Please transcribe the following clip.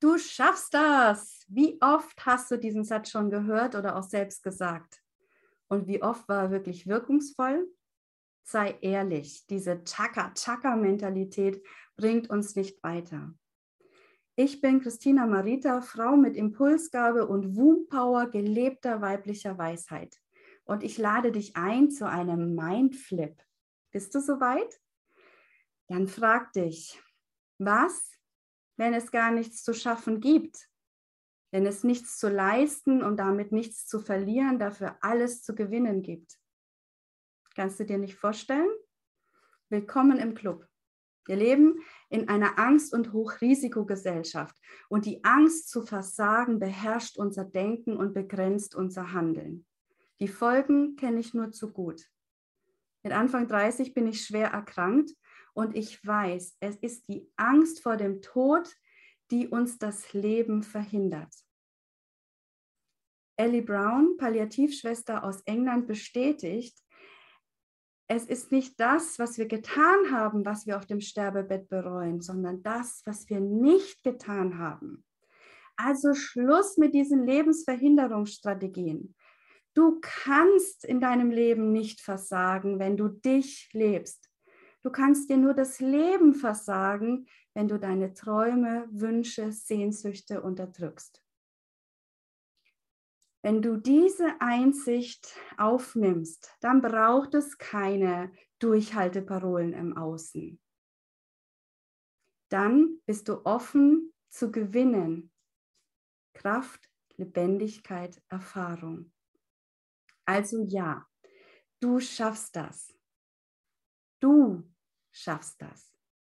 Du schaffst das. Wie oft hast du diesen Satz schon gehört oder auch selbst gesagt? Und wie oft war er wirklich wirkungsvoll? Sei ehrlich, diese Chaka-Chaka-Mentalität bringt uns nicht weiter. Ich bin Christina Marita, Frau mit Impulsgabe und Womb-Power gelebter weiblicher Weisheit. Und ich lade dich ein zu einem Mindflip. Bist du soweit? Dann frag dich, was wenn es gar nichts zu schaffen gibt, wenn es nichts zu leisten und damit nichts zu verlieren, dafür alles zu gewinnen gibt. Kannst du dir nicht vorstellen? Willkommen im Club. Wir leben in einer Angst- und Hochrisikogesellschaft und die Angst zu versagen beherrscht unser Denken und begrenzt unser Handeln. Die Folgen kenne ich nur zu gut. Mit Anfang 30 bin ich schwer erkrankt und ich weiß, es ist die Angst vor dem Tod, die uns das Leben verhindert. Ellie Brown, Palliativschwester aus England, bestätigt, es ist nicht das, was wir getan haben, was wir auf dem Sterbebett bereuen, sondern das, was wir nicht getan haben. Also Schluss mit diesen Lebensverhinderungsstrategien. Du kannst in deinem Leben nicht versagen, wenn du dich lebst. Du kannst dir nur das Leben versagen, wenn du deine Träume, Wünsche, Sehnsüchte unterdrückst. Wenn du diese Einsicht aufnimmst, dann braucht es keine Durchhalteparolen im Außen. Dann bist du offen zu gewinnen. Kraft, Lebendigkeit, Erfahrung. Also ja, du schaffst das. Du schaffst das.